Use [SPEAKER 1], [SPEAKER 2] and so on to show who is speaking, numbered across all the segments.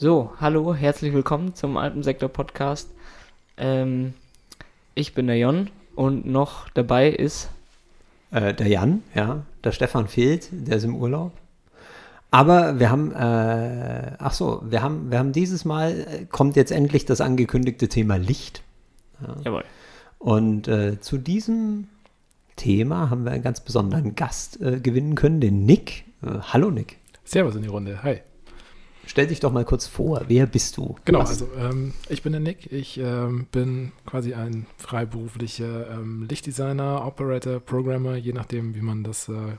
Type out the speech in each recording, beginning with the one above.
[SPEAKER 1] So, hallo, herzlich willkommen zum Alpensektor-Podcast. Ähm, ich bin der Jon und noch dabei ist
[SPEAKER 2] Äh, der Jan, ja. Der Stefan fehlt, der ist im Urlaub. Aber wir haben, äh, ach so, wir haben, wir haben dieses Mal, äh, kommt jetzt endlich das angekündigte Thema Licht.
[SPEAKER 1] Jawohl.
[SPEAKER 2] Und äh, zu diesem Thema haben wir einen ganz besonderen Gast äh, gewinnen können, den Nick. Äh, hallo Nick.
[SPEAKER 3] Servus in die Runde. Hi.
[SPEAKER 2] Stell dich doch mal kurz vor, wer bist du?
[SPEAKER 3] Genau,
[SPEAKER 2] Was-
[SPEAKER 3] also ähm, ich bin der Nick. Ich ähm, bin quasi ein freiberuflicher ähm, Lichtdesigner, Operator, Programmer, je nachdem, wie man das äh,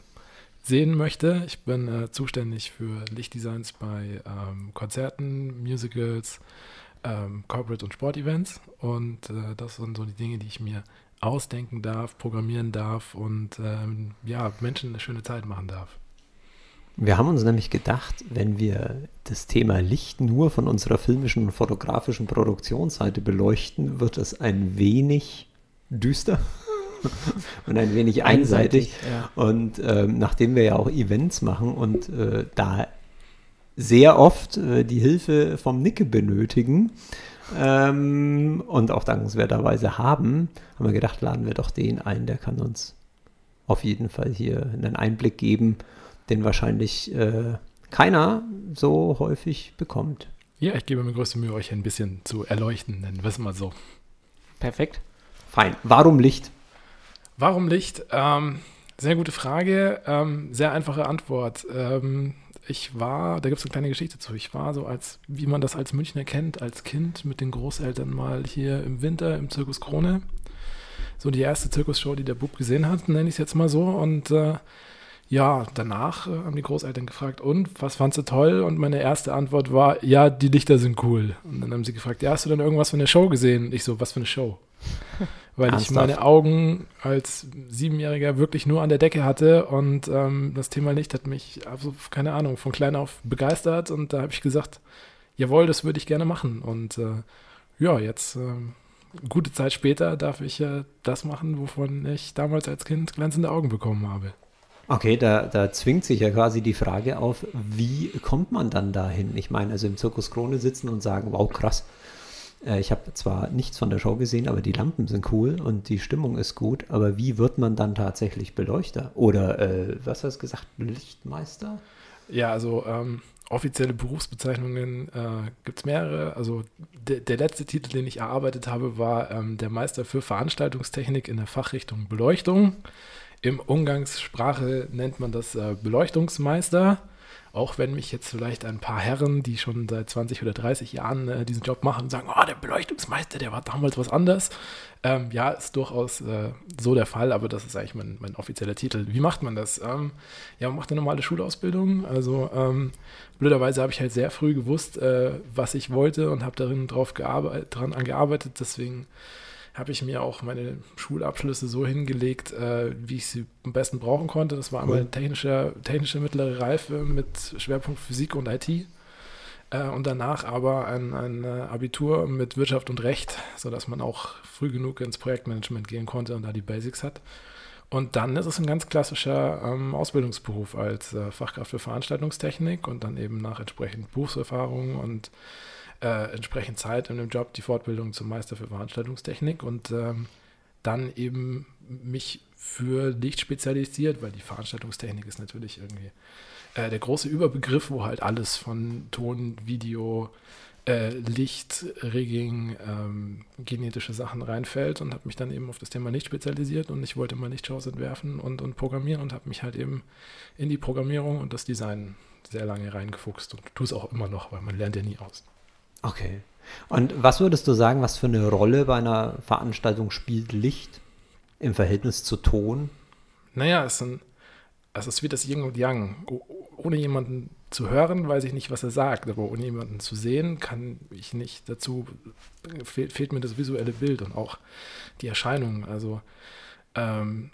[SPEAKER 3] sehen möchte. Ich bin äh, zuständig für Lichtdesigns bei ähm, Konzerten, Musicals, ähm, Corporate und Sportevents. Und äh, das sind so die Dinge, die ich mir ausdenken darf, programmieren darf und ähm, ja, Menschen eine schöne Zeit machen darf.
[SPEAKER 2] Wir haben uns nämlich gedacht, wenn wir das Thema Licht nur von unserer filmischen und fotografischen Produktionsseite beleuchten, wird es ein wenig düster und ein wenig einseitig.
[SPEAKER 1] ja.
[SPEAKER 2] Und ähm, nachdem wir ja auch Events machen und äh, da sehr oft äh, die Hilfe vom Nicke benötigen ähm, und auch dankenswerterweise haben, haben wir gedacht, laden wir doch den ein, der kann uns auf jeden Fall hier einen Einblick geben, den wahrscheinlich äh, keiner so häufig bekommt.
[SPEAKER 3] Ja, ich gebe mir größte Mühe, euch ein bisschen zu erleuchten, nennen wir es mal so.
[SPEAKER 1] Perfekt.
[SPEAKER 2] Fein. Warum Licht?
[SPEAKER 3] Warum Licht? Ähm, sehr gute Frage, ähm, sehr einfache Antwort. Ähm, ich war, da gibt es eine kleine Geschichte zu. Ich war so als, wie man das als Münchner kennt, als Kind mit den Großeltern mal hier im Winter im Zirkus Krone. So die erste Zirkusshow, die der Bub gesehen hat, nenne ich es jetzt mal so. Und äh, ja, danach äh, haben die Großeltern gefragt, und was fandst du toll? Und meine erste Antwort war, ja, die Lichter sind cool. Und dann haben sie gefragt, ja, hast du denn irgendwas von der Show gesehen? Und ich so, was für eine Show? Weil ich meine Augen als Siebenjähriger wirklich nur an der Decke hatte und ähm, das Thema Licht hat mich, also, keine Ahnung, von klein auf begeistert und da habe ich gesagt, jawohl, das würde ich gerne machen. Und äh, ja, jetzt, ähm, gute Zeit später, darf ich äh, das machen, wovon ich damals als Kind glänzende Augen bekommen habe.
[SPEAKER 2] Okay, da, da zwingt sich ja quasi die Frage auf, wie kommt man dann dahin? Ich meine, also im Zirkus Krone sitzen und sagen, wow, krass. Äh, Ich habe zwar nichts von der Show gesehen, aber die Lampen sind cool und die Stimmung ist gut. Aber wie wird man dann tatsächlich Beleuchter? Oder, äh, was hast du gesagt, Lichtmeister?
[SPEAKER 3] Ja, also ähm, offizielle Berufsbezeichnungen äh, gibt es mehrere. Also de der letzte Titel, den ich erarbeitet habe, war ähm, der Meister für Veranstaltungstechnik in der Fachrichtung Beleuchtung. Im Umgangssprache nennt man das äh, Beleuchtungsmeister. Auch wenn mich jetzt vielleicht ein paar Herren, die schon seit 20 oder 30 Jahren äh, diesen Job machen, sagen, oh, der Beleuchtungsmeister, der war damals was anderes. Ähm, ja, ist durchaus äh, so der Fall, aber das ist eigentlich mein, mein offizieller Titel. Wie macht man das? Ähm, ja, man macht eine normale Schulausbildung. Also ähm, blöderweise habe ich halt sehr früh gewusst, äh, was ich wollte und habe darin drauf gearbeitet, dran gearbeitet. Deswegen habe ich mir auch meine Schulabschlüsse so hingelegt, äh, wie ich sie am besten brauchen konnte. Das war einmal technische, technische mittlere Reife mit Schwerpunkt Physik und IT. Äh, und danach aber ein, ein äh, Abitur mit Wirtschaft und Recht, sodass man auch früh genug ins Projektmanagement gehen konnte und da die Basics hat. Und dann ist es ein ganz klassischer ähm, Ausbildungsberuf als äh, Fachkraft für Veranstaltungstechnik und dann eben nach entsprechend Berufserfahrung und äh, entsprechend Zeit in dem Job die Fortbildung zum Meister für Veranstaltungstechnik und ähm, dann eben mich für Licht spezialisiert, weil die Veranstaltungstechnik ist natürlich irgendwie äh, der große Überbegriff, wo halt alles von Ton, Video, äh, Licht, Rigging, ähm, genetische Sachen reinfällt und habe mich dann eben auf das Thema Licht spezialisiert und ich wollte mal Lichtshows entwerfen und, und programmieren und habe mich halt eben in die Programmierung und das Design sehr lange reingefuchst und tue es auch immer noch, weil man lernt ja nie aus.
[SPEAKER 2] Okay. Und was würdest du sagen, was für eine Rolle bei einer Veranstaltung spielt Licht im Verhältnis zu Ton?
[SPEAKER 3] Naja, es, sind, es ist wie das Yin und Yang. Ohne jemanden zu hören weiß ich nicht, was er sagt, aber ohne jemanden zu sehen, kann ich nicht dazu, fehlt, fehlt mir das visuelle Bild und auch die Erscheinung. Also, ähm,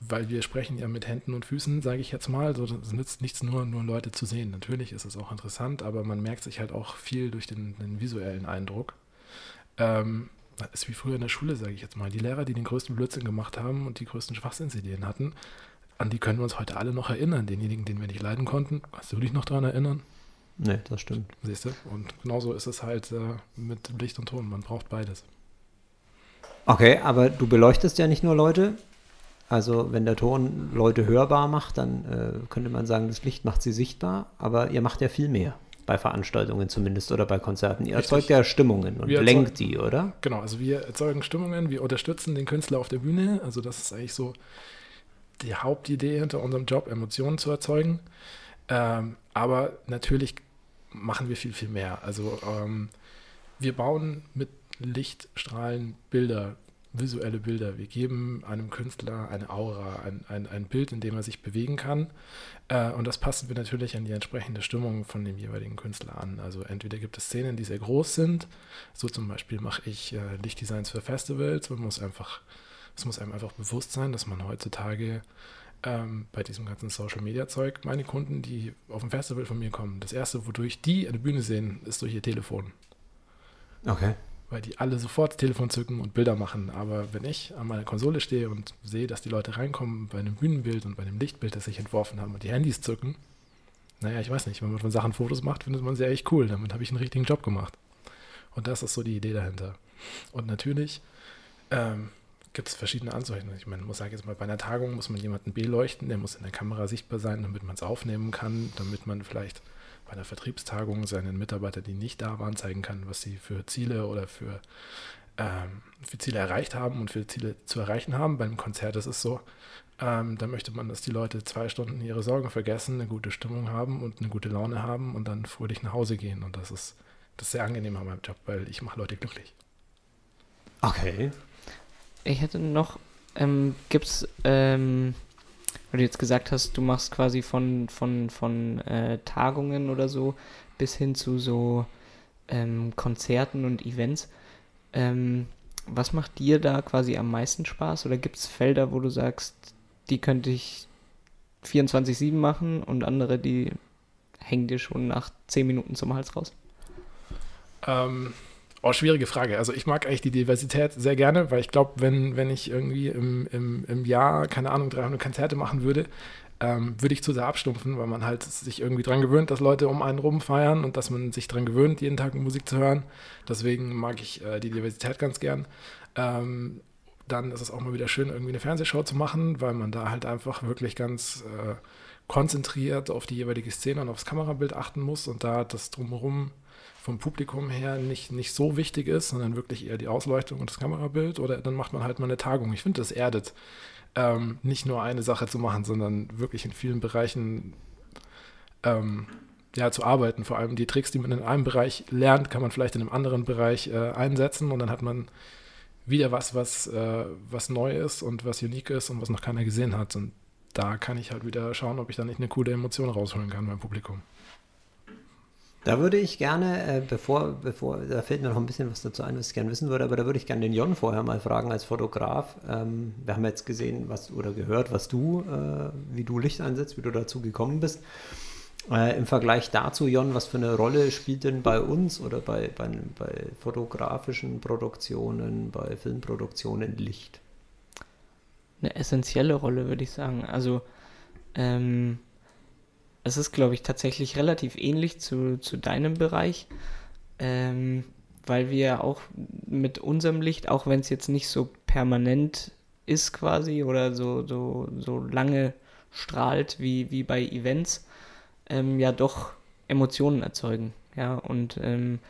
[SPEAKER 3] weil wir sprechen ja mit Händen und Füßen, sage ich jetzt mal. So, es nützt nichts nur, nur Leute zu sehen. Natürlich ist es auch interessant, aber man merkt sich halt auch viel durch den, den visuellen Eindruck. Ähm, das ist wie früher in der Schule, sage ich jetzt mal. Die Lehrer, die den größten Blödsinn gemacht haben und die größten Schwachsinnsideen hatten, an die können wir uns heute alle noch erinnern. Denjenigen, den wir nicht leiden konnten. Kannst du dich noch daran erinnern?
[SPEAKER 2] Nee, das stimmt.
[SPEAKER 3] Siehst du? Und genauso ist es halt äh, mit Licht und Ton. Man braucht beides.
[SPEAKER 2] Okay, aber du beleuchtest ja nicht nur Leute. Also wenn der Ton Leute hörbar macht, dann äh, könnte man sagen, das Licht macht sie sichtbar, aber ihr macht ja viel mehr. Bei Veranstaltungen zumindest oder bei Konzerten. Ihr
[SPEAKER 3] Richtig.
[SPEAKER 2] erzeugt ja Stimmungen und
[SPEAKER 3] Wir
[SPEAKER 2] lenkt die, oder?
[SPEAKER 3] Genau, also wir erzeugen Stimmungen, wir unterstützen den Künstler auf der Bühne. Also das ist eigentlich so die Hauptidee hinter unserem Job, Emotionen zu erzeugen. Ähm, aber natürlich machen wir viel, viel mehr. Also ähm, wir bauen mit Lichtstrahlen Bilder, visuelle Bilder. Wir geben einem Künstler eine Aura, ein, ein, ein Bild, in dem er sich bewegen kann. Äh, und das passen wir natürlich an die entsprechende Stimmung von dem jeweiligen Künstler an. Also entweder gibt es Szenen, die sehr groß sind. So zum Beispiel mache ich äh, Lichtdesigns für Festivals. Man muss einfach, es muss einem einfach bewusst sein, dass man heutzutage ähm, bei diesem ganzen Social Media Zeug meine Kunden, die auf ein Festival von mir kommen, das erste, wodurch die eine Bühne sehen, ist durch ihr Telefon
[SPEAKER 2] Okay.
[SPEAKER 3] Weil die alle sofort das Telefon zücken und Bilder machen. Aber wenn ich an meiner Konsole stehe und sehe, dass die Leute reinkommen bei einem Bühnenbild und bei einem Lichtbild, das ich entworfen habe und die Handys zücken, naja, ich weiß nicht, wenn man von Sachen Fotos macht, findet man sie echt cool. Damit habe ich einen richtigen Job gemacht. Und das ist so die Idee dahinter. Und natürlich ähm, gibt es verschiedene Anzeichen. Ich meine, muss sagen, jetzt mal bei einer Tagung muss man jemanden beleuchten, der muss in der Kamera sichtbar sein, damit man es aufnehmen kann, damit man vielleicht bei einer Vertriebstagung seinen Mitarbeitern, die nicht da waren, zeigen kann, was sie für Ziele oder für, ähm, für Ziele erreicht haben und für Ziele zu erreichen haben. Beim Konzert ist es so, ähm, da möchte man, dass die Leute zwei Stunden ihre Sorgen vergessen, eine gute Stimmung haben und eine gute Laune haben und dann fröhlich nach Hause gehen. Und das ist, das ist sehr angenehm an meinem Job, weil ich mache Leute glücklich.
[SPEAKER 2] Okay.
[SPEAKER 1] Ich hätte noch, ähm, gibt's, ähm, weil du jetzt gesagt hast, du machst quasi von, von, von äh, Tagungen oder so bis hin zu so ähm, Konzerten und Events. Ähm, was macht dir da quasi am meisten Spaß? Oder gibt es Felder, wo du sagst, die könnte ich 24-7 machen und andere, die hängen dir schon nach 10 Minuten zum Hals raus?
[SPEAKER 3] Ähm, oh, schwierige Frage. Also ich mag eigentlich die Diversität sehr gerne, weil ich glaube, wenn, wenn ich irgendwie im, im, im Jahr, keine Ahnung, 300 Konzerte machen würde, ähm, würde ich zu sehr abstumpfen, weil man halt sich irgendwie dran gewöhnt, dass Leute um einen rum feiern und dass man sich dran gewöhnt, jeden Tag Musik zu hören. Deswegen mag ich äh, die Diversität ganz gern. Ähm, dann ist es auch mal wieder schön, irgendwie eine Fernsehshow zu machen, weil man da halt einfach wirklich ganz äh, konzentriert auf die jeweilige Szene und aufs Kamerabild achten muss und da das drumherum vom Publikum her nicht, nicht so wichtig ist, sondern wirklich eher die Ausleuchtung und das Kamerabild. Oder dann macht man halt mal eine Tagung. Ich finde, das erdet, ähm, nicht nur eine Sache zu machen, sondern wirklich in vielen Bereichen ähm, ja, zu arbeiten. Vor allem die Tricks, die man in einem Bereich lernt, kann man vielleicht in einem anderen Bereich äh, einsetzen und dann hat man wieder was, was, äh, was neu ist und was unique ist und was noch keiner gesehen hat. Und da kann ich halt wieder schauen, ob ich da nicht eine coole Emotion rausholen kann beim Publikum.
[SPEAKER 2] Da würde ich gerne, äh, bevor, bevor, da fällt mir noch ein bisschen was dazu ein, was ich gerne wissen würde, aber da würde ich gerne den Jon vorher mal fragen als Fotograf. Ähm, wir haben jetzt gesehen, was oder gehört, was du, äh, wie du Licht einsetzt, wie du dazu gekommen bist. Äh, Im Vergleich dazu, Jon, was für eine Rolle spielt denn bei uns oder bei, bei, bei fotografischen Produktionen, bei Filmproduktionen Licht?
[SPEAKER 1] eine essentielle Rolle, würde ich sagen. Also, ähm, es ist, glaube ich, tatsächlich relativ ähnlich zu, zu deinem Bereich, ähm, weil wir auch mit unserem Licht, auch wenn es jetzt nicht so permanent ist quasi oder so, so, so lange strahlt wie, wie bei Events, ähm, ja doch Emotionen erzeugen. Ja, und ähm,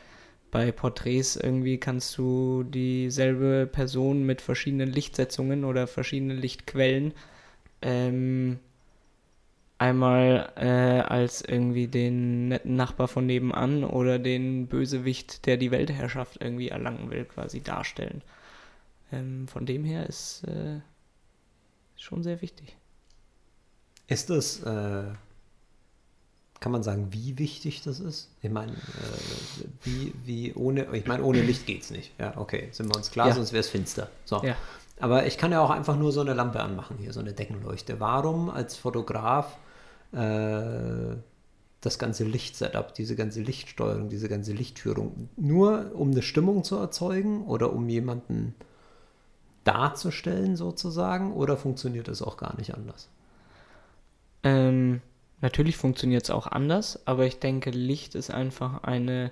[SPEAKER 1] bei Porträts irgendwie kannst du dieselbe Person mit verschiedenen Lichtsetzungen oder verschiedenen Lichtquellen ähm, einmal äh, als irgendwie den netten Nachbar von nebenan oder den Bösewicht, der die Weltherrschaft irgendwie erlangen will, quasi darstellen. Ähm, von dem her ist äh, schon sehr wichtig.
[SPEAKER 2] Ist das, äh, kann man sagen, wie wichtig das ist? Ich meine, äh, wie, wie ohne, ich meine, ohne Licht geht es nicht. Ja, okay, sind wir uns klar,
[SPEAKER 1] Ja.
[SPEAKER 2] sonst wäre es finster. So.
[SPEAKER 1] Ja.
[SPEAKER 2] Aber ich kann ja auch einfach nur so eine Lampe anmachen, hier, so eine Deckenleuchte. Warum als Fotograf äh, das ganze Lichtsetup, diese ganze Lichtsteuerung, diese ganze Lichtführung, nur um eine Stimmung zu erzeugen oder um jemanden darzustellen sozusagen? Oder funktioniert das auch gar nicht anders?
[SPEAKER 1] Ähm, natürlich funktioniert es auch anders, aber ich denke, Licht ist einfach eine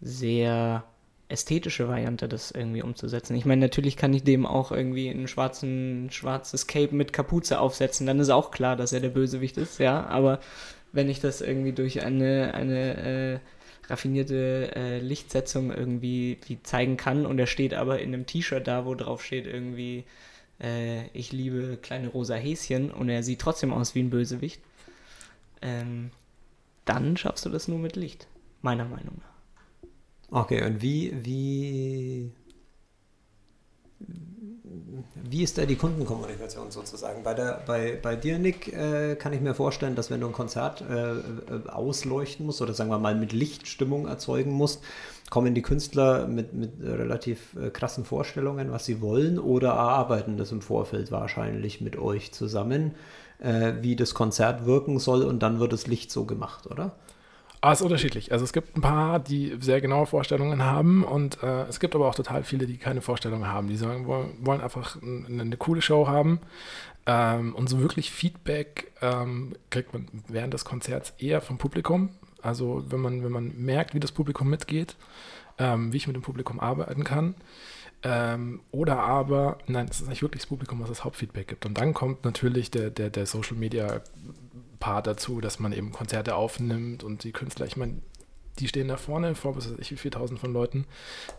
[SPEAKER 1] sehr ästhetische Variante, das irgendwie umzusetzen. Ich meine, natürlich kann ich dem auch irgendwie ein schwarzen, schwarzes Cape mit Kapuze aufsetzen, dann ist auch klar, dass er der Bösewicht ist, ja, aber wenn ich das irgendwie durch eine, eine äh, raffinierte äh, Lichtsetzung irgendwie wie zeigen kann und er steht aber in einem T-Shirt da, wo drauf steht irgendwie äh, ich liebe kleine rosa Häschen und er sieht trotzdem aus wie ein Bösewicht, ähm, dann schaffst du das nur mit Licht, meiner Meinung nach.
[SPEAKER 2] Okay, und wie, wie, wie ist da die Kundenkommunikation sozusagen? Bei, der, bei, bei dir, Nick, äh, kann ich mir vorstellen, dass wenn du ein Konzert äh, äh, ausleuchten musst oder sagen wir mal mit Lichtstimmung erzeugen musst, kommen die Künstler mit, mit relativ äh, krassen Vorstellungen, was sie wollen, oder erarbeiten das im Vorfeld wahrscheinlich mit euch zusammen, äh, wie das Konzert wirken soll und dann wird das Licht so gemacht, oder?
[SPEAKER 3] Ah, ist unterschiedlich. Also es gibt ein paar, die sehr genaue Vorstellungen haben und äh, es gibt aber auch total viele, die keine Vorstellungen haben. Die sagen, wollen, wollen einfach eine, eine coole Show haben. Ähm, und so wirklich Feedback ähm, kriegt man während des Konzerts eher vom Publikum. Also wenn man, wenn man merkt, wie das Publikum mitgeht, ähm, wie ich mit dem Publikum arbeiten kann. Ähm, oder aber, nein, es ist nicht wirklich das Publikum, was das Hauptfeedback gibt. Und dann kommt natürlich der, der, der Social Media Part dazu, dass man eben Konzerte aufnimmt und die Künstler, ich meine, die stehen da vorne vor, was weiß ich, wie 4000 von Leuten.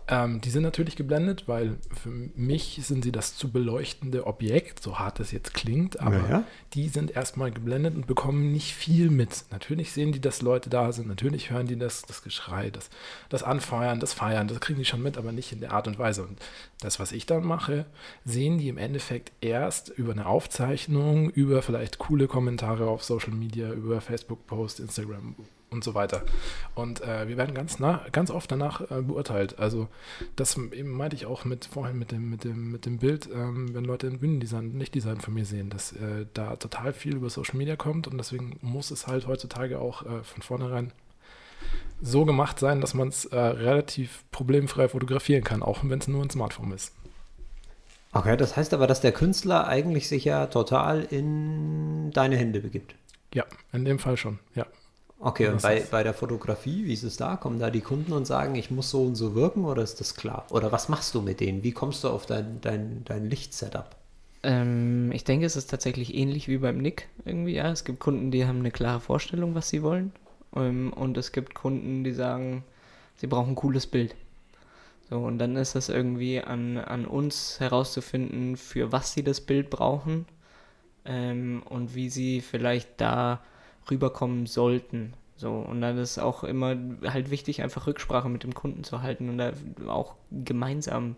[SPEAKER 3] Ähm, die sind natürlich geblendet, weil für mich sind sie das zu beleuchtende Objekt, so hart das jetzt klingt, aber
[SPEAKER 2] Ja, ja.
[SPEAKER 3] die sind erstmal geblendet und bekommen nicht viel mit. Natürlich sehen die, dass Leute da sind, natürlich hören die das, das Geschrei, das, das Anfeuern, das Feiern, das kriegen die schon mit, aber nicht in der Art und Weise. Und das, was ich dann mache, sehen die im Endeffekt erst über eine Aufzeichnung, über vielleicht coole Kommentare auf Social Media, über Facebook-Post, Instagram und so weiter. Und äh, wir werden ganz, nah, ganz oft danach äh, beurteilt. Also das eben meinte ich auch mit vorhin mit dem, mit dem, mit dem Bild, ähm, wenn Leute ein Bühnendesign, Lichtdesign von mir sehen, dass äh, da total viel über Social Media kommt und deswegen muss es halt heutzutage auch äh, von vornherein so gemacht sein, dass man es äh, relativ problemfrei fotografieren kann, auch wenn es nur ein Smartphone ist.
[SPEAKER 2] Okay, das heißt aber, dass der Künstler eigentlich sich ja total in deine Hände begibt.
[SPEAKER 3] Ja, in dem Fall schon, ja.
[SPEAKER 2] Okay, und bei, bei der Fotografie, wie ist es da? Kommen da die Kunden und sagen, ich muss so und so wirken oder ist das klar? Oder was machst du mit denen? Wie kommst du auf dein, dein, dein Lichtsetup?
[SPEAKER 1] Ähm, ich denke, es ist tatsächlich ähnlich wie beim Nick irgendwie. Ja, es gibt Kunden, die haben eine klare Vorstellung, was sie wollen. Ähm, und es gibt Kunden, die sagen, sie brauchen ein cooles Bild. So, und dann ist es irgendwie an, an uns herauszufinden, für was sie das Bild brauchen ähm, und wie sie vielleicht da rüberkommen sollten. So, und dann ist auch immer halt wichtig, einfach Rücksprache mit dem Kunden zu halten und da auch gemeinsam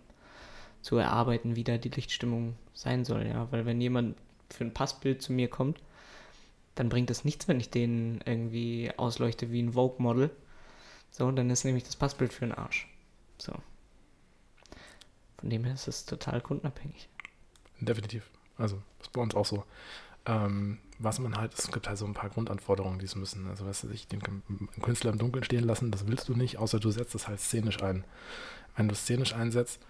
[SPEAKER 1] zu erarbeiten, wie da die Lichtstimmung sein soll, ja. Weil wenn jemand für ein Passbild zu mir kommt, dann bringt es nichts, wenn ich den irgendwie ausleuchte wie ein Vogue-Model. So, dann ist nämlich das Passbild für den Arsch. So. Von dem her ist es total kundenabhängig.
[SPEAKER 3] Definitiv. Also, das ist bei uns auch so. Ähm, was man halt, es gibt halt so ein paar Grundanforderungen, die es müssen. Also, weißt du, sich den Künstler im Dunkeln stehen lassen, das willst du nicht, außer du setzt es halt szenisch ein. Wenn du es szenisch einsetzt,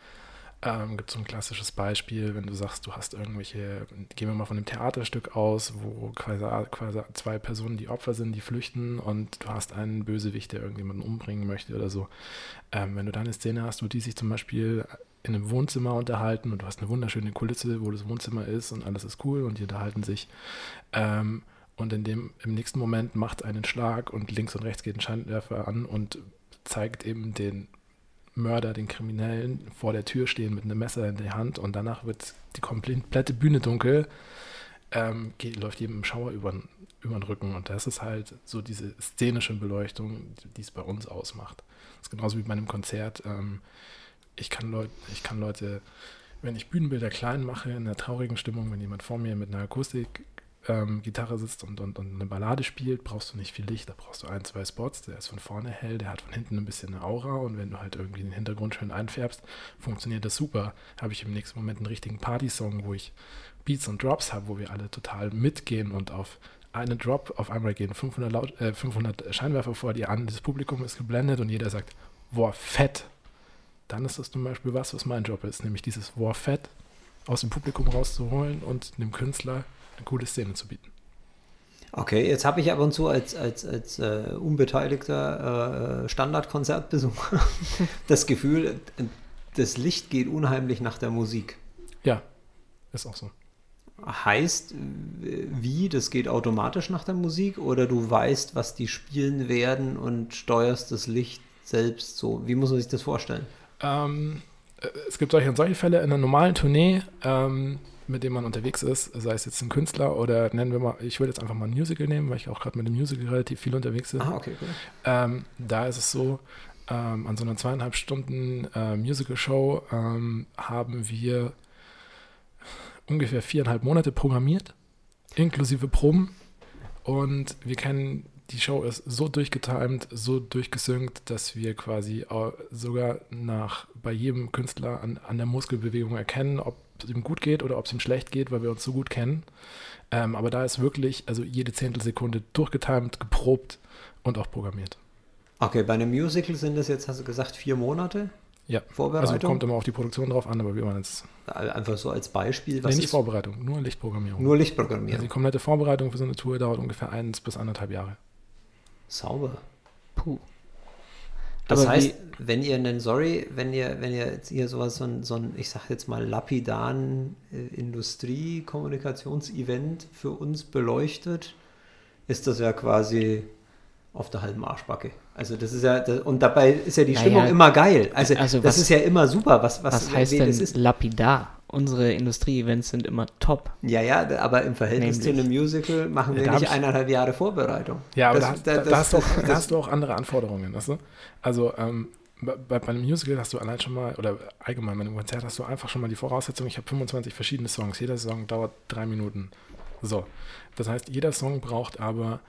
[SPEAKER 3] ähm, gibt es so ein klassisches Beispiel, wenn du sagst, du hast irgendwelche, gehen wir mal von einem Theaterstück aus, wo quasi, quasi zwei Personen die Opfer sind, die flüchten und du hast einen Bösewicht, der irgendjemanden umbringen möchte oder so. Ähm, wenn du da eine Szene hast, wo die sich zum Beispiel in einem Wohnzimmer unterhalten und du hast eine wunderschöne Kulisse, wo das Wohnzimmer ist und alles ist cool und die unterhalten sich. Ähm, und in dem, im nächsten Moment macht einen Schlag und links und rechts geht ein Scheinwerfer an und zeigt eben den Mörder, den Kriminellen vor der Tür stehen mit einem Messer in der Hand und danach wird die komplette Bühne dunkel, ähm, geht, läuft jedem im Schauer über, über den Rücken und das ist halt so diese szenische Beleuchtung, die es bei uns ausmacht. Das ist genauso wie bei einem Konzert. Ähm, ich, kann Leut, ich kann Leute, wenn ich Bühnenbilder klein mache, in einer traurigen Stimmung, wenn jemand vor mir mit einer Akustik ähm, sitzt und, und, und eine Ballade spielt, brauchst du nicht viel Licht, da brauchst du ein, zwei Spots, der ist von vorne hell, der hat von hinten ein bisschen eine Aura und wenn du halt irgendwie den Hintergrund schön einfärbst, funktioniert das super. Habe ich im nächsten Moment einen richtigen Party-Song, wo ich Beats und Drops habe, wo wir alle total mitgehen und auf einen Drop auf einmal gehen 500, Laut, äh, 500 Scheinwerfer vor dir an, das Publikum ist geblendet und jeder sagt, boah, fett. Dann ist das zum Beispiel was, was mein Job ist, nämlich dieses boah, fett aus dem Publikum rauszuholen und dem Künstler eine coole Szene zu bieten.
[SPEAKER 2] Okay, jetzt habe ich ab und zu als, als, als äh, unbeteiligter äh, Standardkonzertbesucher das Gefühl, das Licht geht unheimlich nach der Musik.
[SPEAKER 3] Ja, ist auch so.
[SPEAKER 2] Heißt, wie, das geht automatisch nach der Musik oder du weißt, was die spielen werden und steuerst das Licht selbst so? Wie muss man sich das vorstellen?
[SPEAKER 3] Ähm, äh, es gibt solche und solche Fälle in einer normalen Tournee. Ähm, mit dem man unterwegs ist, sei es jetzt ein Künstler oder nennen wir mal, ich würde jetzt einfach mal ein Musical nehmen, weil ich auch gerade mit dem Musical relativ viel unterwegs bin.
[SPEAKER 2] Ah, okay, cool.
[SPEAKER 3] Ähm, da ist es so, ähm, an so einer zweieinhalb Stunden äh, Musical-Show ähm, haben wir ungefähr viereinhalb Monate programmiert, inklusive Proben. Und wir kennen, die Show ist so durchgetimt, so durchgesynkt, dass wir quasi sogar nach bei jedem Künstler an, an der Muskelbewegung erkennen, ob es ihm gut geht oder ob es ihm schlecht geht, weil wir uns so gut kennen. Ähm, aber da ist wirklich, also jede Zehntelsekunde durchgetimt, geprobt und auch programmiert.
[SPEAKER 2] Okay, bei einem Musical sind das jetzt, hast du gesagt, vier Monate?
[SPEAKER 3] Ja,
[SPEAKER 2] Vorbereitung?
[SPEAKER 3] also kommt immer auf die Produktion drauf an, aber wir waren jetzt...
[SPEAKER 2] Einfach so als Beispiel.
[SPEAKER 3] Was nee, nicht ist? Vorbereitung, nur Lichtprogrammierung.
[SPEAKER 2] Nur Lichtprogrammierung. Also
[SPEAKER 3] die komplette Vorbereitung für so eine Tour dauert ungefähr eins bis anderthalb Jahre.
[SPEAKER 2] Sauber. Puh. Das Aber heißt, wenn ihr einen, sorry, wenn ihr, wenn ihr jetzt hier sowas, so ein, so ein ich sag jetzt mal, lapidaren äh, Industrie-Kommunikationsevent für uns beleuchtet, ist das ja quasi auf der halben Arschbacke. Also das ist ja, das, und dabei ist ja die Stimmung naja, immer geil. Also, also das was, ist ja immer super. Was, was,
[SPEAKER 1] was heißt denn ist? lapidar? Unsere Industrie-Events sind immer top.
[SPEAKER 2] Ja, ja, aber im Verhältnis Nämlich. zu einem Musical machen wir ja, nicht eineinhalb Jahre Vorbereitung.
[SPEAKER 3] Ja, aber das, da, da, da, hast du auch, da hast du auch andere Anforderungen. Weißt du? Also ähm, bei, bei, einem Musical hast du allein schon mal, oder allgemein bei einem Konzert hast du einfach schon mal die Voraussetzung, ich habe 25 verschiedene Songs. Jeder Song dauert drei Minuten. So. Das heißt, jeder Song braucht aber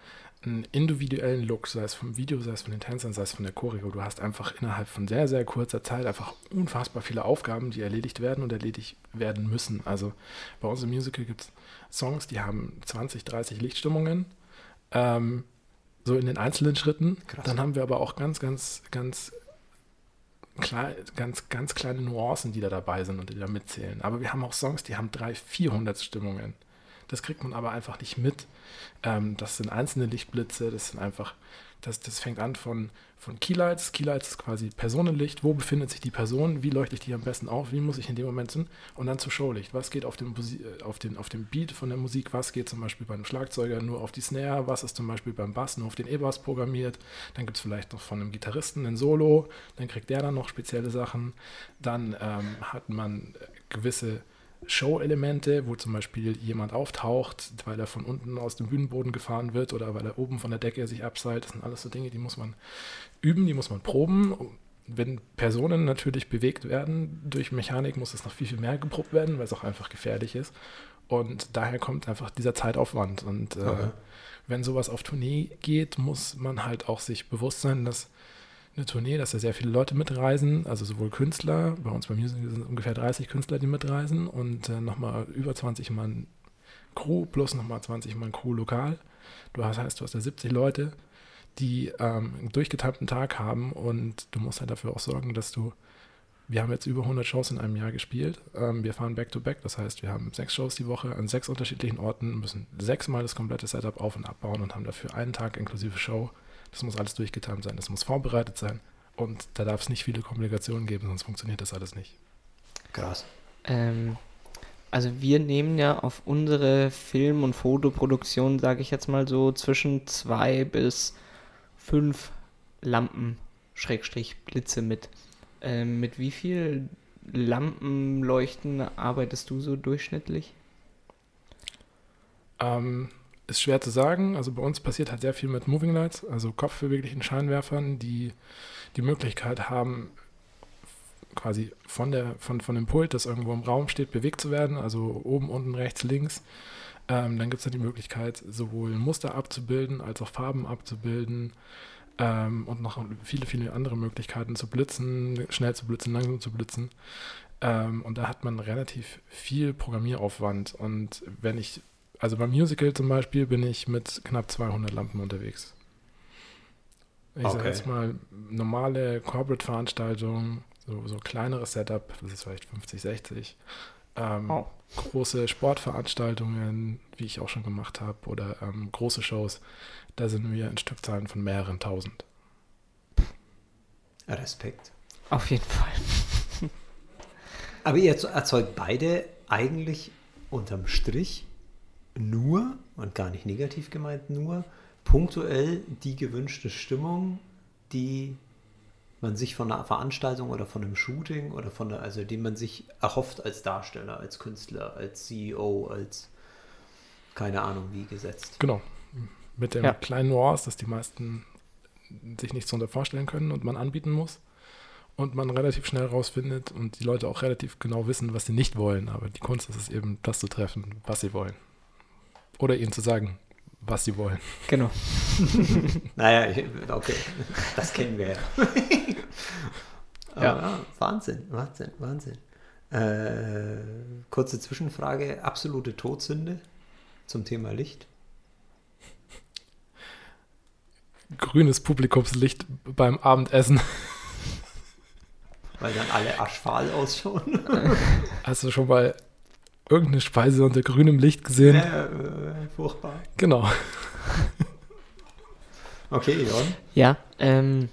[SPEAKER 3] einen individuellen Look, sei es vom Video, sei es von den Tänzern, sei es von der Choreo. Du hast einfach innerhalb von sehr, sehr kurzer Zeit einfach unfassbar viele Aufgaben, die erledigt werden und erledigt werden müssen. Also bei uns im Musical gibt es Songs, die haben 20, 30 Lichtstimmungen, ähm, so in den einzelnen Schritten. Krass. Dann haben wir aber auch ganz, ganz, ganz Klar, ganz, ganz kleine Nuancen, die da dabei sind und die da mitzählen. Aber wir haben auch Songs, die haben 300, 400 Stimmungen. Das kriegt man aber einfach nicht mit. Ähm, das sind einzelne Lichtblitze, das sind einfach, das, das fängt an von, von Keylights. Keylights ist quasi Personenlicht. Wo befindet sich die Person? Wie leuchte ich die am besten auf? Wie muss ich in dem Moment sind? Und dann zu Showlicht. Was geht auf dem, äh, auf, den, auf dem Beat von der Musik? Was geht zum Beispiel beim Schlagzeuger nur auf die Snare? Was ist zum Beispiel beim Bass nur auf den E-Bass programmiert? Dann gibt es vielleicht noch von einem Gitarristen ein Solo. Dann kriegt der dann noch spezielle Sachen. Dann ähm, hat man gewisse Show-Elemente, wo zum Beispiel jemand auftaucht, weil er von unten aus dem Bühnenboden gefahren wird oder weil er oben von der Decke sich abseilt. Das sind alles so Dinge, die muss man üben, die muss man proben. Wenn Personen natürlich bewegt werden durch Mechanik, muss es noch viel, viel mehr geprobt werden, weil es auch einfach gefährlich ist. Und daher kommt einfach dieser Zeitaufwand. Und äh, okay. wenn sowas auf Tournee geht, muss man halt auch sich bewusst sein, dass eine Tournee, dass da sehr viele Leute mitreisen, also sowohl Künstler, bei uns beim Musical sind ungefähr 30 Künstler, die mitreisen und äh, nochmal über 20 Mann Crew plus nochmal 20 Mann Crew lokal. Du hast, heißt, du hast da 70 Leute, die ähm, einen durchgetimten Tag haben und du musst halt dafür auch sorgen, dass du, wir haben jetzt über 100 Shows in einem Jahr gespielt, ähm, wir fahren back-to-back, -back, das heißt, wir haben sechs Shows die Woche an sechs unterschiedlichen Orten, müssen sechsmal das komplette Setup auf- und abbauen und haben dafür einen Tag inklusive Show das muss alles durchgetan sein, das muss vorbereitet sein und da darf es nicht viele Komplikationen geben, sonst funktioniert das alles nicht.
[SPEAKER 2] Krass.
[SPEAKER 1] Ähm, also wir nehmen ja auf unsere Film- und Fotoproduktion, sage ich jetzt mal so, zwischen zwei bis fünf Lampen, Schrägstrich Blitze mit. Ähm, mit wie viel Lampenleuchten arbeitest du so durchschnittlich?
[SPEAKER 3] Ähm, ist schwer zu sagen. Also bei uns passiert halt sehr viel mit Moving Lights, also kopfbeweglichen Scheinwerfern, die die Möglichkeit haben, quasi von, der, von, von dem Pult, das irgendwo im Raum steht, bewegt zu werden, also oben, unten, rechts, links. Ähm, dann gibt es dann die Möglichkeit, sowohl Muster abzubilden als auch Farben abzubilden ähm, und noch viele, viele andere Möglichkeiten zu blitzen, schnell zu blitzen, langsam zu blitzen. Ähm, und da hat man relativ viel Programmieraufwand. Und wenn ich, also beim Musical zum Beispiel, bin ich mit knapp 200 Lampen unterwegs. Ich
[SPEAKER 2] Okay.
[SPEAKER 3] sage jetzt mal, normale Corporate-Veranstaltungen, so, so kleineres Setup, das ist vielleicht 50, 60. Ähm,
[SPEAKER 1] Oh.
[SPEAKER 3] Große Sportveranstaltungen, wie ich auch schon gemacht habe, oder ähm, große Shows, da sind wir in Stückzahlen von mehreren tausend.
[SPEAKER 2] Respekt.
[SPEAKER 1] Auf jeden Fall.
[SPEAKER 2] Aber ihr erzeugt beide eigentlich unterm Strich nur, und gar nicht negativ gemeint, nur punktuell die gewünschte Stimmung, die man sich von einer Veranstaltung oder von einem Shooting oder von der, also die man sich erhofft als Darsteller, als Künstler, als CEO, als keine Ahnung wie gesetzt.
[SPEAKER 3] Genau. Mit dem
[SPEAKER 1] Ja.
[SPEAKER 3] kleinen Nuance, dass die meisten sich nichts darunter vorstellen können und man anbieten muss. Und man relativ schnell rausfindet und die Leute auch relativ genau wissen, was sie nicht wollen. Aber die Kunst ist es eben, das zu treffen, was sie wollen. Oder ihnen zu sagen, was sie wollen.
[SPEAKER 1] Genau.
[SPEAKER 2] Naja, okay, das kennen wir ja. Aber
[SPEAKER 1] Ja.
[SPEAKER 2] ja. Wahnsinn, Wahnsinn, Wahnsinn. Äh, kurze Zwischenfrage, absolute Todsünde zum Thema Licht.
[SPEAKER 3] Grünes Publikumslicht beim Abendessen.
[SPEAKER 2] Weil dann alle aschfahl ausschauen.
[SPEAKER 3] Hast du schon mal irgendeine Speise unter grünem Licht gesehen?
[SPEAKER 2] äh, äh, furchtbar.
[SPEAKER 3] Genau.
[SPEAKER 2] Okay, Jon.
[SPEAKER 1] Ja, ähm,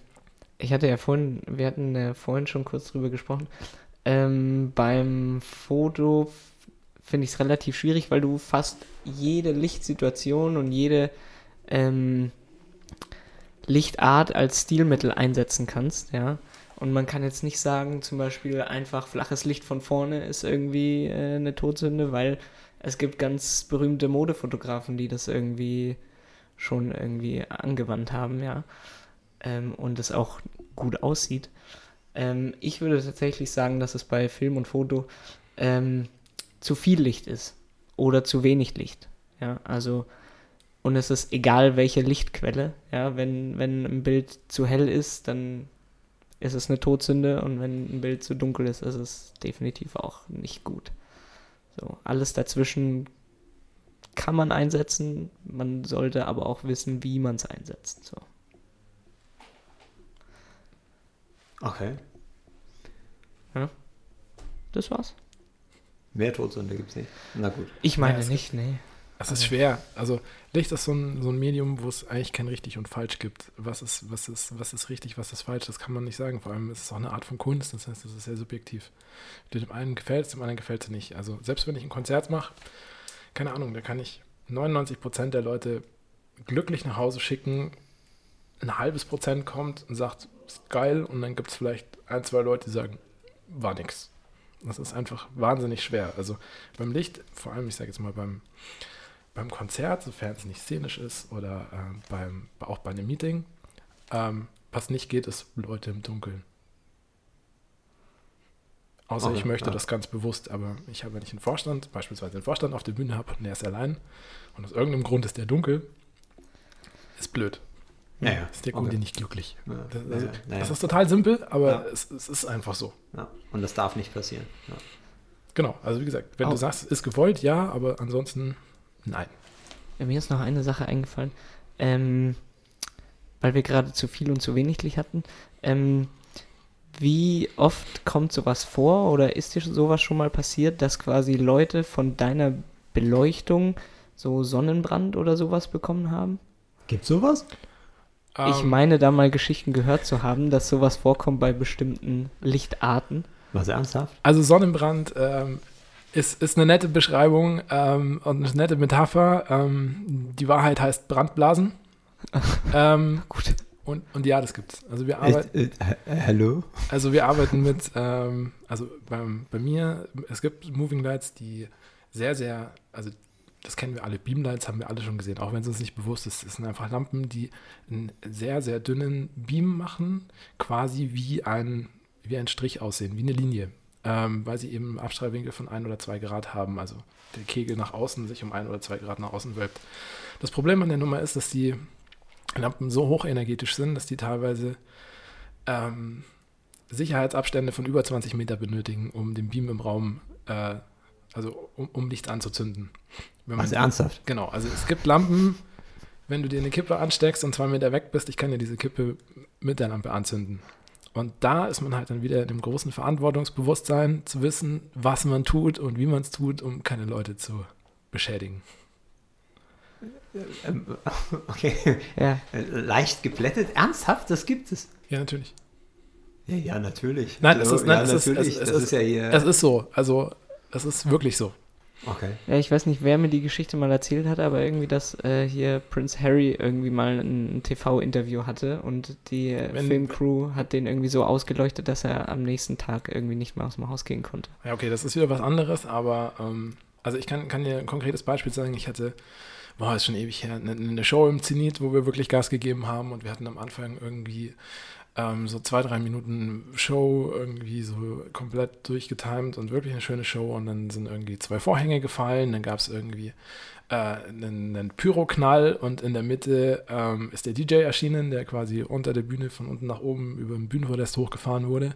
[SPEAKER 1] ich hatte ja vorhin, wir hatten ja vorhin schon kurz drüber gesprochen. Ähm, beim Foto finde ich es relativ schwierig, weil du fast jede Lichtsituation und jede ähm, Lichtart als Stilmittel einsetzen kannst, ja. Und man kann jetzt nicht sagen, zum Beispiel einfach flaches Licht von vorne ist irgendwie äh, eine Todsünde, weil es gibt ganz berühmte Modefotografen, die das irgendwie schon irgendwie angewandt haben, ja. Ähm, und es auch gut aussieht. Ähm, ich würde tatsächlich sagen, dass es bei Film und Foto ähm, zu viel Licht ist oder zu wenig Licht. Ja, also und es ist egal welche Lichtquelle. Ja, wenn, wenn ein Bild zu hell ist, dann ist es eine Todsünde und wenn ein Bild zu dunkel ist, ist es definitiv auch nicht gut. So, alles dazwischen kann man einsetzen, man sollte aber auch wissen, wie man es einsetzt. So.
[SPEAKER 2] Okay.
[SPEAKER 1] Das war's.
[SPEAKER 2] Mehr Todsünde gibt es nicht. Na gut.
[SPEAKER 1] Ich meine
[SPEAKER 3] Ja,
[SPEAKER 1] nicht, nee.
[SPEAKER 3] Es ist schwer. Also Licht ist so ein, so ein Medium, wo es eigentlich kein richtig und falsch gibt. Was ist, was, ist, was ist richtig, was ist falsch, das kann man nicht sagen. Vor allem ist es auch eine Art von Kunst, das heißt, das ist sehr subjektiv. Dem einen gefällt es, dem anderen gefällt es nicht. Also selbst wenn ich ein Konzert mache, keine Ahnung, da kann ich 99% der Leute glücklich nach Hause schicken, ein halbes Prozent kommt und sagt, ist geil, und dann gibt es vielleicht ein, zwei Leute, die sagen, war nix. Das ist einfach wahnsinnig schwer. Also beim Licht, vor allem, ich sage jetzt mal beim, beim Konzert, sofern es nicht szenisch ist oder ähm, beim, auch bei einem Meeting, ähm, was nicht geht, ist Leute im Dunkeln. Außer
[SPEAKER 2] Okay,
[SPEAKER 3] ich möchte
[SPEAKER 2] ja.
[SPEAKER 3] das ganz bewusst, aber ich habe, wenn ich einen Vorstand, beispielsweise einen Vorstand auf der Bühne habe und er ist allein und aus irgendeinem Grund ist der dunkel, ist blöd.
[SPEAKER 2] Naja,
[SPEAKER 3] Ist der
[SPEAKER 2] okay.
[SPEAKER 3] Kunde nicht glücklich.
[SPEAKER 2] Ja,
[SPEAKER 3] Das, also, das ist total simpel, aber es, es ist einfach so.
[SPEAKER 2] Und das darf nicht passieren.
[SPEAKER 3] Genau, also wie gesagt, wenn
[SPEAKER 1] Au.
[SPEAKER 3] du sagst, ist gewollt, ja, aber ansonsten nein.
[SPEAKER 1] Mir ist noch eine Sache eingefallen, ähm, weil wir gerade zu viel und zu wenig Licht hatten. Ähm, wie oft kommt sowas vor oder ist dir sowas schon mal passiert, dass quasi Leute von deiner Beleuchtung so Sonnenbrand oder sowas bekommen haben?
[SPEAKER 2] Gibt sowas?
[SPEAKER 1] ich
[SPEAKER 3] Ähm,
[SPEAKER 1] meine da mal Geschichten gehört zu haben, dass sowas vorkommt bei bestimmten Lichtarten.
[SPEAKER 2] Was ernsthaft?
[SPEAKER 3] Also Sonnenbrand ähm, ist, ist eine nette Beschreibung ähm, und eine nette Metapher. Ähm, die Wahrheit heißt Brandblasen. ähm,
[SPEAKER 1] Gut.
[SPEAKER 3] und, und ja, das gibt's. Also wir arbeiten,
[SPEAKER 2] Äh, äh, äh, hallo?
[SPEAKER 3] also wir arbeiten mit, ähm, also beim, bei mir, es gibt Moving Lights, die sehr, sehr, also das kennen wir alle, Beamlights haben wir alle schon gesehen, auch wenn es uns nicht bewusst ist. Es sind einfach Lampen, die einen sehr, sehr dünnen Beam machen, quasi wie ein, wie ein Strich aussehen, wie eine Linie. Ähm, weil sie eben einen Abstrahlwinkel von ein oder zwei Grad haben. Also der Kegel nach außen sich um ein oder zwei Grad nach außen wölbt. Das Problem an der Nummer ist, dass die Lampen so hochenergetisch sind, dass die teilweise ähm, Sicherheitsabstände von über 20 Meter benötigen, um den Beam im Raum, äh, also um, um Licht anzuzünden. Wenn man
[SPEAKER 2] Also ernsthaft?
[SPEAKER 3] Genau, also es gibt Lampen, wenn du dir eine Kippe ansteckst und zwei Meter weg bist, ich kann dir diese Kippe mit der Lampe anzünden. Und da ist man halt dann wieder in dem großen Verantwortungsbewusstsein zu wissen, was man tut und wie man es tut, um keine Leute zu beschädigen.
[SPEAKER 2] Ähm, okay.
[SPEAKER 1] Ja.
[SPEAKER 2] Äh, Leicht geplättet? Ernsthaft? Das gibt es.
[SPEAKER 3] Ja, natürlich.
[SPEAKER 2] Ja, ja, natürlich.
[SPEAKER 3] Nein, es ist, nein,
[SPEAKER 2] ja,
[SPEAKER 3] es ist
[SPEAKER 2] ja hier.
[SPEAKER 3] es ist so. Also, es ist wirklich so.
[SPEAKER 2] Okay.
[SPEAKER 1] Ja, ich weiß nicht, wer mir die Geschichte mal erzählt hat, aber irgendwie, dass äh, hier Prince Harry irgendwie mal ein, ein TV-Interview hatte und die äh,
[SPEAKER 3] Wenn-
[SPEAKER 1] Filmcrew hat den irgendwie so ausgeleuchtet, dass er am nächsten Tag irgendwie nicht mehr aus dem Haus gehen konnte.
[SPEAKER 3] Ja, okay, das ist wieder was anderes, aber ähm, also ich kann, kann dir ein konkretes Beispiel sagen. Ich hatte, boah, ist schon ewig her, eine, eine Show im Zenit, wo wir wirklich Gas gegeben haben und wir hatten am Anfang irgendwie ähm, so zwei, drei Minuten Show irgendwie so komplett durchgetimt und wirklich eine schöne Show. Und dann sind irgendwie zwei Vorhänge gefallen, dann gab es irgendwie äh, einen, einen Pyroknall. Und in der Mitte ähm, ist der DJ erschienen, der quasi unter der Bühne von unten nach oben über den Bühnenpodest hochgefahren wurde.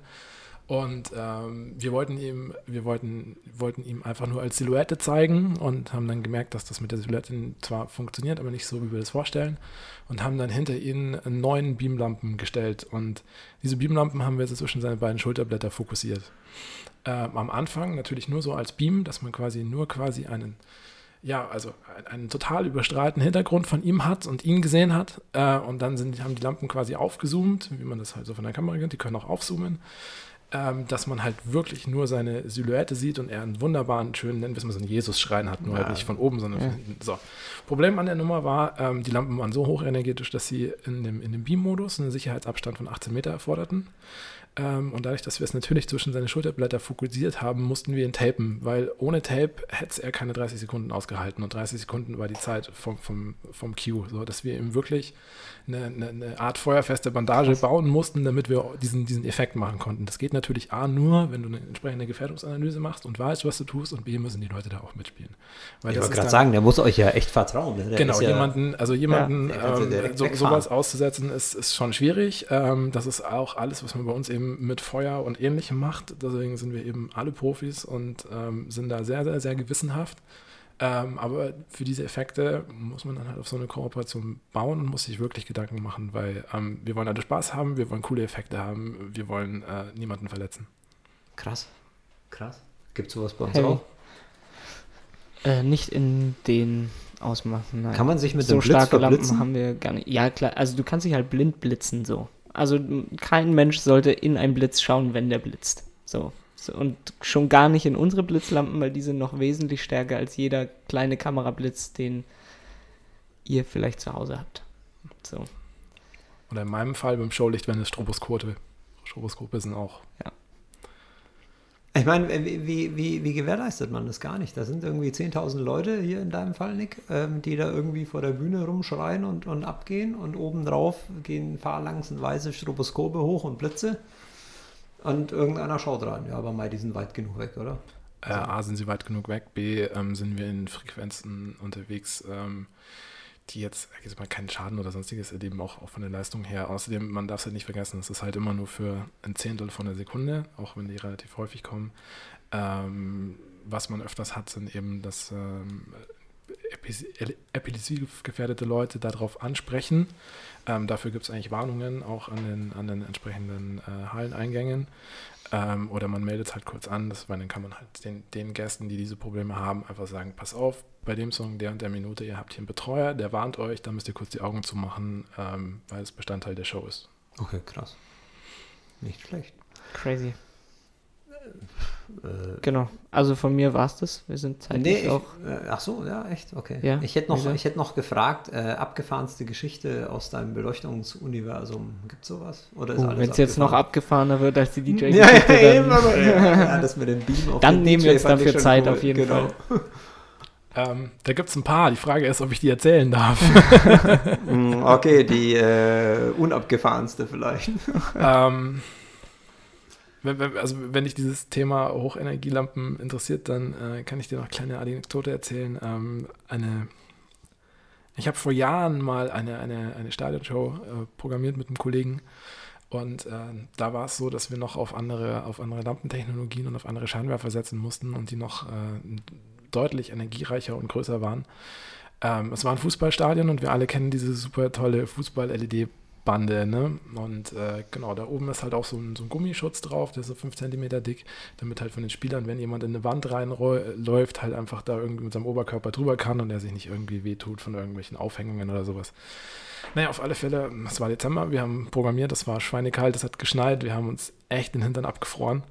[SPEAKER 3] Und ähm, wir wollten ihm, wir wollten, wollten ihm einfach nur als Silhouette zeigen und haben dann gemerkt, dass das mit der Silhouette zwar funktioniert, aber nicht so, wie wir das vorstellen. Und haben dann hinter ihn neun Beamlampen gestellt. Und diese Beamlampen haben wir jetzt zwischen seine beiden Schulterblätter fokussiert. Ähm, am Anfang natürlich nur so als Beam, dass man quasi nur quasi einen, ja, also einen, total überstrahlten Hintergrund von ihm hat und ihn gesehen hat. Äh, und dann sind, haben die Lampen quasi aufgezoomt, wie man das halt so von der Kamera kennt. Die können auch aufzoomen ähm, dass man halt wirklich nur seine Silhouette sieht und er einen wunderbaren, schönen, nennen wir es mal so einen Jesus-Schrein hat, nur halt
[SPEAKER 2] Ja.
[SPEAKER 3] nicht von oben, sondern
[SPEAKER 1] Ja.
[SPEAKER 3] von hinten. So. Problem an der Nummer war, ähm, die Lampen waren so hochenergetisch, dass sie in dem, in dem Beam-Modus einen Sicherheitsabstand von 18 Meter erforderten. Ähm, und dadurch, dass wir es natürlich zwischen seine Schulterblätter fokussiert haben, mussten wir ihn tapen, weil ohne Tape hätte er keine 30 Sekunden ausgehalten und 30 Sekunden war die Zeit vom, vom, vom Cue, so dass wir ihm wirklich eine, eine, eine Art feuerfeste Bandage bauen mussten, damit wir diesen, diesen Effekt machen konnten. Das geht natürlich A nur, wenn du eine entsprechende Gefährdungsanalyse machst und weißt, was du tust und B müssen die Leute da auch mitspielen. Weil
[SPEAKER 2] Ich wollte gerade sagen, der muss euch ja echt vertrauen. Ne?
[SPEAKER 3] Genau,
[SPEAKER 2] ja,
[SPEAKER 3] jemanden, also jemanden
[SPEAKER 2] du
[SPEAKER 3] ähm, so, sowas auszusetzen, ist, ist schon schwierig. Ähm, das ist auch alles, was man bei uns eben mit Feuer und Ähnlichem macht. Deswegen sind wir eben alle Profis und ähm, sind da sehr, sehr, sehr gewissenhaft. Ähm, aber für diese Effekte muss man dann halt auf so eine Kooperation bauen und muss sich wirklich Gedanken machen, weil ähm, wir wollen alle Spaß haben, wir wollen coole Effekte haben, wir wollen äh, niemanden verletzen.
[SPEAKER 2] Krass. Krass. Gibt sowas bei uns
[SPEAKER 1] Heavy.
[SPEAKER 2] auch?
[SPEAKER 1] Äh, nicht in den Ausmaßen, nein.
[SPEAKER 2] Kann man sich mit
[SPEAKER 1] so
[SPEAKER 2] dem Blitz
[SPEAKER 1] starke Lampen haben wir gar nicht. Ja, klar, also du kannst dich halt blind blitzen so. Also kein Mensch sollte in einen Blitz schauen, wenn der blitzt. So. so. Und schon gar nicht in unsere Blitzlampen, weil die sind noch wesentlich stärker als jeder kleine Kamerablitz, den ihr vielleicht zu Hause habt. So.
[SPEAKER 3] Oder in meinem Fall beim Showlicht, wenn es Stroboskope. Stroboskope sind auch.
[SPEAKER 2] Ich meine, wie, wie, wie, wie gewährleistet man das gar nicht? Da sind irgendwie 10.000 Leute hier in deinem Fall, Nick, ähm, die da irgendwie vor der Bühne rumschreien und, und abgehen und obendrauf gehen phalanxenweise Stroboskope hoch und Blitze und irgendeiner schaut rein. Ja, aber mal, die sind weit genug weg, oder?
[SPEAKER 3] Äh, A, sind sie weit genug weg, B, ähm, sind wir in Frequenzen unterwegs, ähm, die jetzt, ich mal, keinen Schaden oder sonstiges erleben, auch, auch von der Leistung her. Außerdem, man darf es halt nicht vergessen, es ist halt immer nur für ein Zehntel von der Sekunde, auch wenn die relativ häufig kommen. Ähm, was man öfters hat, sind eben, dass ähm, Epi- epilepsiegefährdete Leute darauf ansprechen. Ähm, dafür gibt es eigentlich Warnungen auch an den, an den entsprechenden äh, Halleneingängen. Ähm, oder man meldet es halt kurz an, das, weil dann kann man halt den, den Gästen, die diese Probleme haben, einfach sagen, pass auf, bei dem Song der und der Minute, ihr habt hier einen Betreuer, der warnt euch, da müsst ihr kurz die Augen zumachen, ähm, weil es Bestandteil der Show ist.
[SPEAKER 2] Okay, krass. Nicht schlecht.
[SPEAKER 1] Crazy.
[SPEAKER 2] Äh,
[SPEAKER 1] Genau. Also von mir war es das. Wir sind zeitlich
[SPEAKER 2] nee, ich,
[SPEAKER 1] auch.
[SPEAKER 2] äh, ach so, ja, echt, okay.
[SPEAKER 1] Ja,
[SPEAKER 2] ich hätte noch, ich hätte noch gefragt, äh, abgefahrenste Geschichte aus deinem Beleuchtungsuniversum, gibt sowas? Oder ist
[SPEAKER 1] Oh,
[SPEAKER 2] alles
[SPEAKER 1] Wenn es jetzt noch
[SPEAKER 2] abgefahren?
[SPEAKER 1] abgefahrener wird als die DJ,
[SPEAKER 2] Ja, ja,
[SPEAKER 1] dann,
[SPEAKER 2] eben, aber ja, ja, das mit dem Beam auf
[SPEAKER 1] Dann
[SPEAKER 2] den
[SPEAKER 1] nehmen
[SPEAKER 2] DJ
[SPEAKER 1] wir uns dafür Zeit auf jeden
[SPEAKER 2] genau.
[SPEAKER 3] Ähm, da gibt es ein paar. Die Frage ist, ob ich die erzählen darf.
[SPEAKER 2] Mm, Okay, die äh, unabgefahrenste vielleicht.
[SPEAKER 3] ähm, wenn, wenn, also wenn dich dieses Thema Hochenergielampen interessiert, dann äh, kann ich dir noch eine kleine Anekdote erzählen. Ähm, eine, ich habe vor Jahren mal eine, eine, eine Stadionshow äh, programmiert mit einem Kollegen und äh, da war es so, dass wir noch auf andere, auf andere Lampentechnologien und auf andere Scheinwerfer setzen mussten und die noch äh, deutlich energiereicher und größer waren. Ähm, es war ein Fußballstadion und wir alle kennen diese super tolle Fußball-LED Bande, ne? Und äh, genau, da oben ist halt auch so ein, so ein, Gummischutz drauf, der ist so 5 cm dick, damit halt von den Spielern, wenn jemand in eine Wand reinläuft, halt einfach da irgendwie mit seinem Oberkörper drüber kann und er sich nicht irgendwie wehtut von irgendwelchen Aufhängungen oder sowas. Naja, auf alle Fälle, es war Dezember, wir haben programmiert, es war schweinekalt, es hat geschneit, wir haben uns echt den Hintern abgefroren.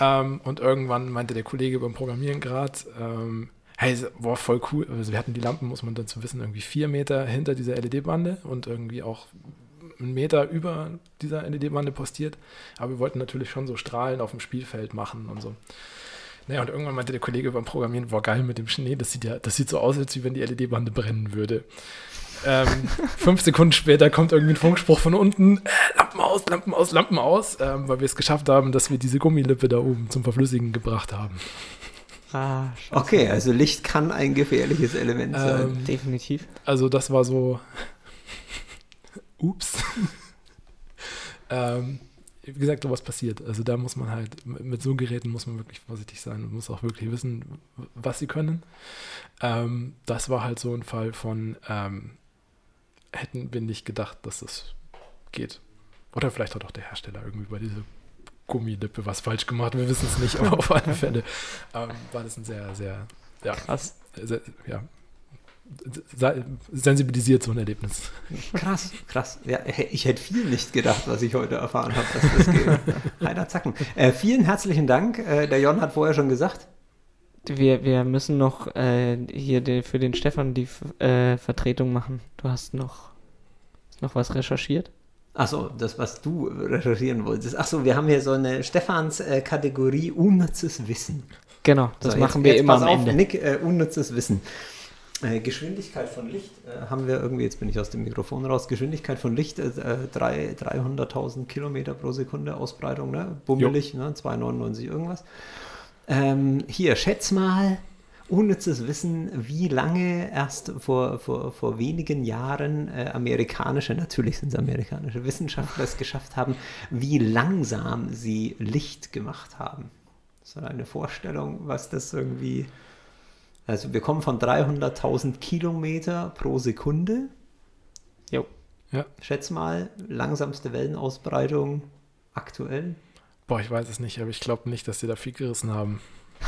[SPEAKER 3] Ähm, und irgendwann meinte der Kollege beim Programmieren gerade, ähm, hey, boah, voll cool. Also wir hatten die Lampen, muss man dazu wissen, irgendwie vier Meter hinter dieser LED-Bande und irgendwie auch einen Meter über dieser LED-Bande postiert. Aber wir wollten natürlich schon so Strahlen auf dem Spielfeld machen und so. Naja, und irgendwann meinte der Kollege beim Programmieren, boah, geil mit dem Schnee, das sieht ja, das sieht so aus, als wenn die LED-Bande brennen würde. Ähm, fünf Sekunden später kommt irgendwie ein Funkspruch von unten, äh, Lampen aus, Lampen aus, Lampen aus, ähm, weil wir es geschafft haben, dass wir diese Gummilippe da oben zum Verflüssigen gebracht haben.
[SPEAKER 2] Ah, okay, also Licht kann ein gefährliches Element sein.
[SPEAKER 1] Ähm, Definitiv.
[SPEAKER 3] Also das war so ups. ähm, wie gesagt, sowas passiert. Also da muss man halt, mit so Geräten muss man wirklich vorsichtig sein und muss auch wirklich wissen, was sie können. Ähm, das war halt so ein Fall von, ähm, hätten wir nicht gedacht, dass das geht. Oder vielleicht hat auch der Hersteller irgendwie bei dieser Gummilippe was falsch gemacht, wir wissen es nicht, aber auf alle Fälle ähm, war das ein sehr, sehr, ja,
[SPEAKER 1] krass.
[SPEAKER 3] Sehr, ja, sensibilisiert so ein Erlebnis.
[SPEAKER 2] Krass, krass. Ja, ich hätte viel nicht gedacht, was ich heute erfahren habe, dass das geht. Heider Zacken. Äh, vielen herzlichen Dank. Äh, der Jon hat vorher schon gesagt.
[SPEAKER 1] Wir, wir müssen noch äh, hier die, für den Stefan die äh, Vertretung machen. Du hast noch, noch was recherchiert?
[SPEAKER 2] Achso, das, was du recherchieren wolltest. Achso, wir haben hier so eine Stefans äh, Kategorie unnützes Wissen.
[SPEAKER 1] Genau, das so, machen jetzt, wir jetzt immer am
[SPEAKER 2] auf, Ende. Nick, äh, unnützes Wissen. Äh, Geschwindigkeit von Licht äh, haben wir irgendwie, jetzt bin ich aus dem Mikrofon raus, Geschwindigkeit von Licht, äh, 300.000 Kilometer pro Sekunde Ausbreitung, ne? bummelig, ne? 299 irgendwas. Ähm, hier, schätz mal, unnützes Wissen, wie lange erst vor, vor, vor wenigen Jahren äh, amerikanische, natürlich sind es amerikanische Wissenschaftler es geschafft haben, wie langsam sie Licht gemacht haben. So eine Vorstellung, was das irgendwie also wir kommen von 300.000 Kilometer pro Sekunde. Jo. Ja. Schätz mal, langsamste Wellenausbreitung aktuell.
[SPEAKER 3] Boah, ich weiß es nicht, aber ich glaube nicht, dass sie da viel gerissen haben.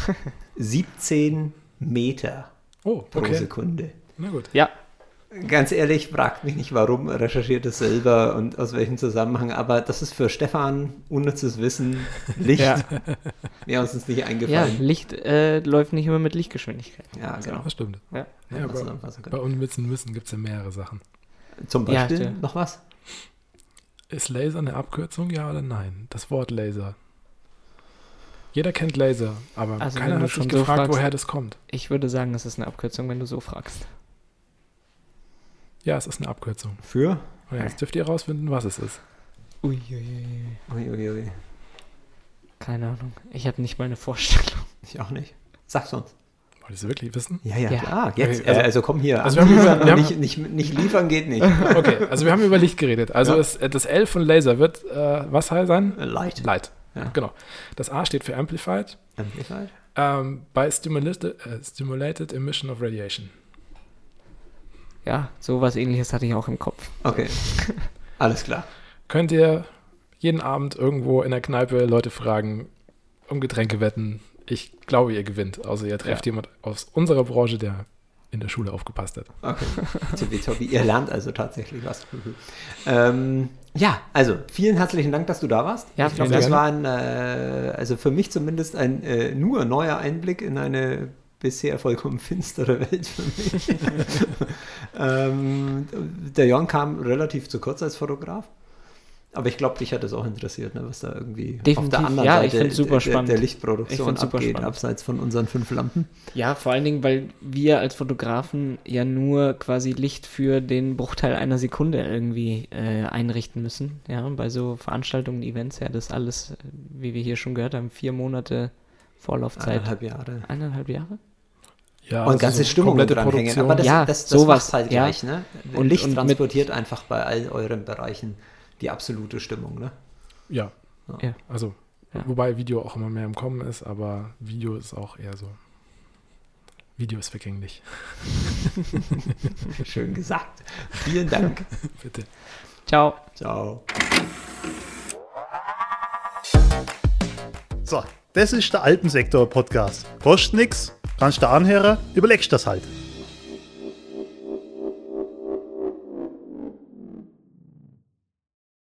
[SPEAKER 2] 17 Meter
[SPEAKER 3] oh,
[SPEAKER 2] pro Sekunde.
[SPEAKER 3] Na gut.
[SPEAKER 2] Ja, Ganz ehrlich, fragt mich nicht, warum, recherchiert es selber und aus welchem Zusammenhang, aber das ist für Stefan unnützes Wissen, Licht. ja. Mir ist uns nicht eingefallen.
[SPEAKER 1] Ja, Licht äh, läuft nicht immer mit Lichtgeschwindigkeit.
[SPEAKER 3] Ja, genau. Das stimmt. Ja. Ja,
[SPEAKER 2] bei,
[SPEAKER 3] bei unnützen Wissen gibt es ja mehrere Sachen.
[SPEAKER 2] Zum Beispiel ja, noch was?
[SPEAKER 3] Ist Laser eine Abkürzung, ja oder nein? Das Wort Laser. Jeder kennt Laser, aber also keiner hat sich gefragt, so fragst, woher das kommt.
[SPEAKER 1] Ich würde sagen, es ist eine Abkürzung, wenn du so fragst.
[SPEAKER 3] Ja, es ist eine Abkürzung.
[SPEAKER 2] Für?
[SPEAKER 3] Und jetzt dürft ihr herausfinden, was es ist.
[SPEAKER 1] Uiuiui. Ui, ui. Keine Ahnung. Ich habe nicht mal eine Vorstellung.
[SPEAKER 2] Ich auch nicht. Sag's uns.
[SPEAKER 3] Wollt ihr es wirklich wissen?
[SPEAKER 2] Ja, ja, ja. klar. Jetzt, okay, also, äh, also, komm hier. Also wir haben über, wir haben, nicht, nicht, nicht, liefern geht nicht.
[SPEAKER 3] Okay, also wir haben über Licht geredet. Also ja. es, äh, das L von Laser wird äh, was sein?
[SPEAKER 2] Light.
[SPEAKER 3] Light. Ja. Genau. Das A steht für Amplified.
[SPEAKER 2] Amplified.
[SPEAKER 3] Ähm, by stimulated, uh, stimulated emission of radiation
[SPEAKER 1] ja, sowas ähnliches hatte ich auch im Kopf.
[SPEAKER 2] Okay. Alles klar.
[SPEAKER 3] Könnt ihr jeden Abend irgendwo in der Kneipe Leute fragen, um Getränke wetten? Ich glaube, ihr gewinnt. Also ihr trefft ja. jemand aus unserer Branche, der in der Schule aufgepasst hat.
[SPEAKER 2] Okay. Tobi, ihr lernt also tatsächlich was. ähm, ja, also vielen herzlichen Dank, dass du da warst.
[SPEAKER 1] Ja,
[SPEAKER 2] ich glaube, das war ein, äh, also für mich zumindest ein äh, nur neuer Einblick in eine bisher vollkommen finstere Welt für mich. ähm, der Jon kam relativ zu kurz als Fotograf. Aber ich glaube, dich hat das auch interessiert, ne, was da irgendwie
[SPEAKER 1] Definitiv.
[SPEAKER 2] auf der anderen
[SPEAKER 1] Ja, ich
[SPEAKER 2] Seite
[SPEAKER 1] find's super
[SPEAKER 2] der,
[SPEAKER 1] spannend.
[SPEAKER 2] der
[SPEAKER 1] Ich
[SPEAKER 2] Lichtproduktion
[SPEAKER 1] super
[SPEAKER 2] abgeht,
[SPEAKER 1] spannend.
[SPEAKER 2] abseits von unseren fünf Lampen.
[SPEAKER 1] Ja, vor allen Dingen, weil wir als Fotografen ja nur quasi Licht für den Bruchteil einer Sekunde irgendwie äh, einrichten müssen. Ja, bei so Veranstaltungen, Events, ja, das alles, wie wir hier schon gehört haben, vier Monate Vorlaufzeit.
[SPEAKER 2] Eineinhalb Jahre.
[SPEAKER 1] Eineinhalb Jahre?
[SPEAKER 3] Ja,
[SPEAKER 2] und
[SPEAKER 3] also
[SPEAKER 2] ganze
[SPEAKER 3] so komplette
[SPEAKER 2] dranhängen.
[SPEAKER 3] Produktion.
[SPEAKER 2] Aber das,
[SPEAKER 1] Ja,
[SPEAKER 2] das, das
[SPEAKER 1] sowas,
[SPEAKER 2] macht halt
[SPEAKER 1] ja.
[SPEAKER 2] gleich, ne?
[SPEAKER 1] Und-
[SPEAKER 2] Licht
[SPEAKER 1] und mit-
[SPEAKER 2] transportiert einfach bei all euren Bereichen die absolute Stimmung, ne?
[SPEAKER 3] ja,
[SPEAKER 1] Ja.
[SPEAKER 3] also
[SPEAKER 1] Ja.
[SPEAKER 3] wobei Video auch immer mehr im Kommen ist, aber Video ist auch eher so. Video ist vergänglich.
[SPEAKER 2] Schön gesagt. Vielen Dank.
[SPEAKER 3] Bitte.
[SPEAKER 1] Ciao.
[SPEAKER 2] Ciao.
[SPEAKER 4] So, das ist der Alpensektor-Podcast. Kostet nix, kannst du anhören, überlegst das halt.